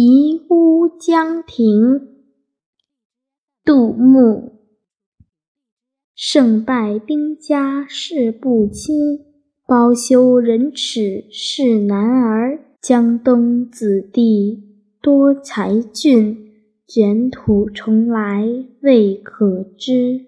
移乌江亭。杜牧。胜败兵家事不期，包羞忍耻是男儿。江东子弟多才俊，卷土重来未可知。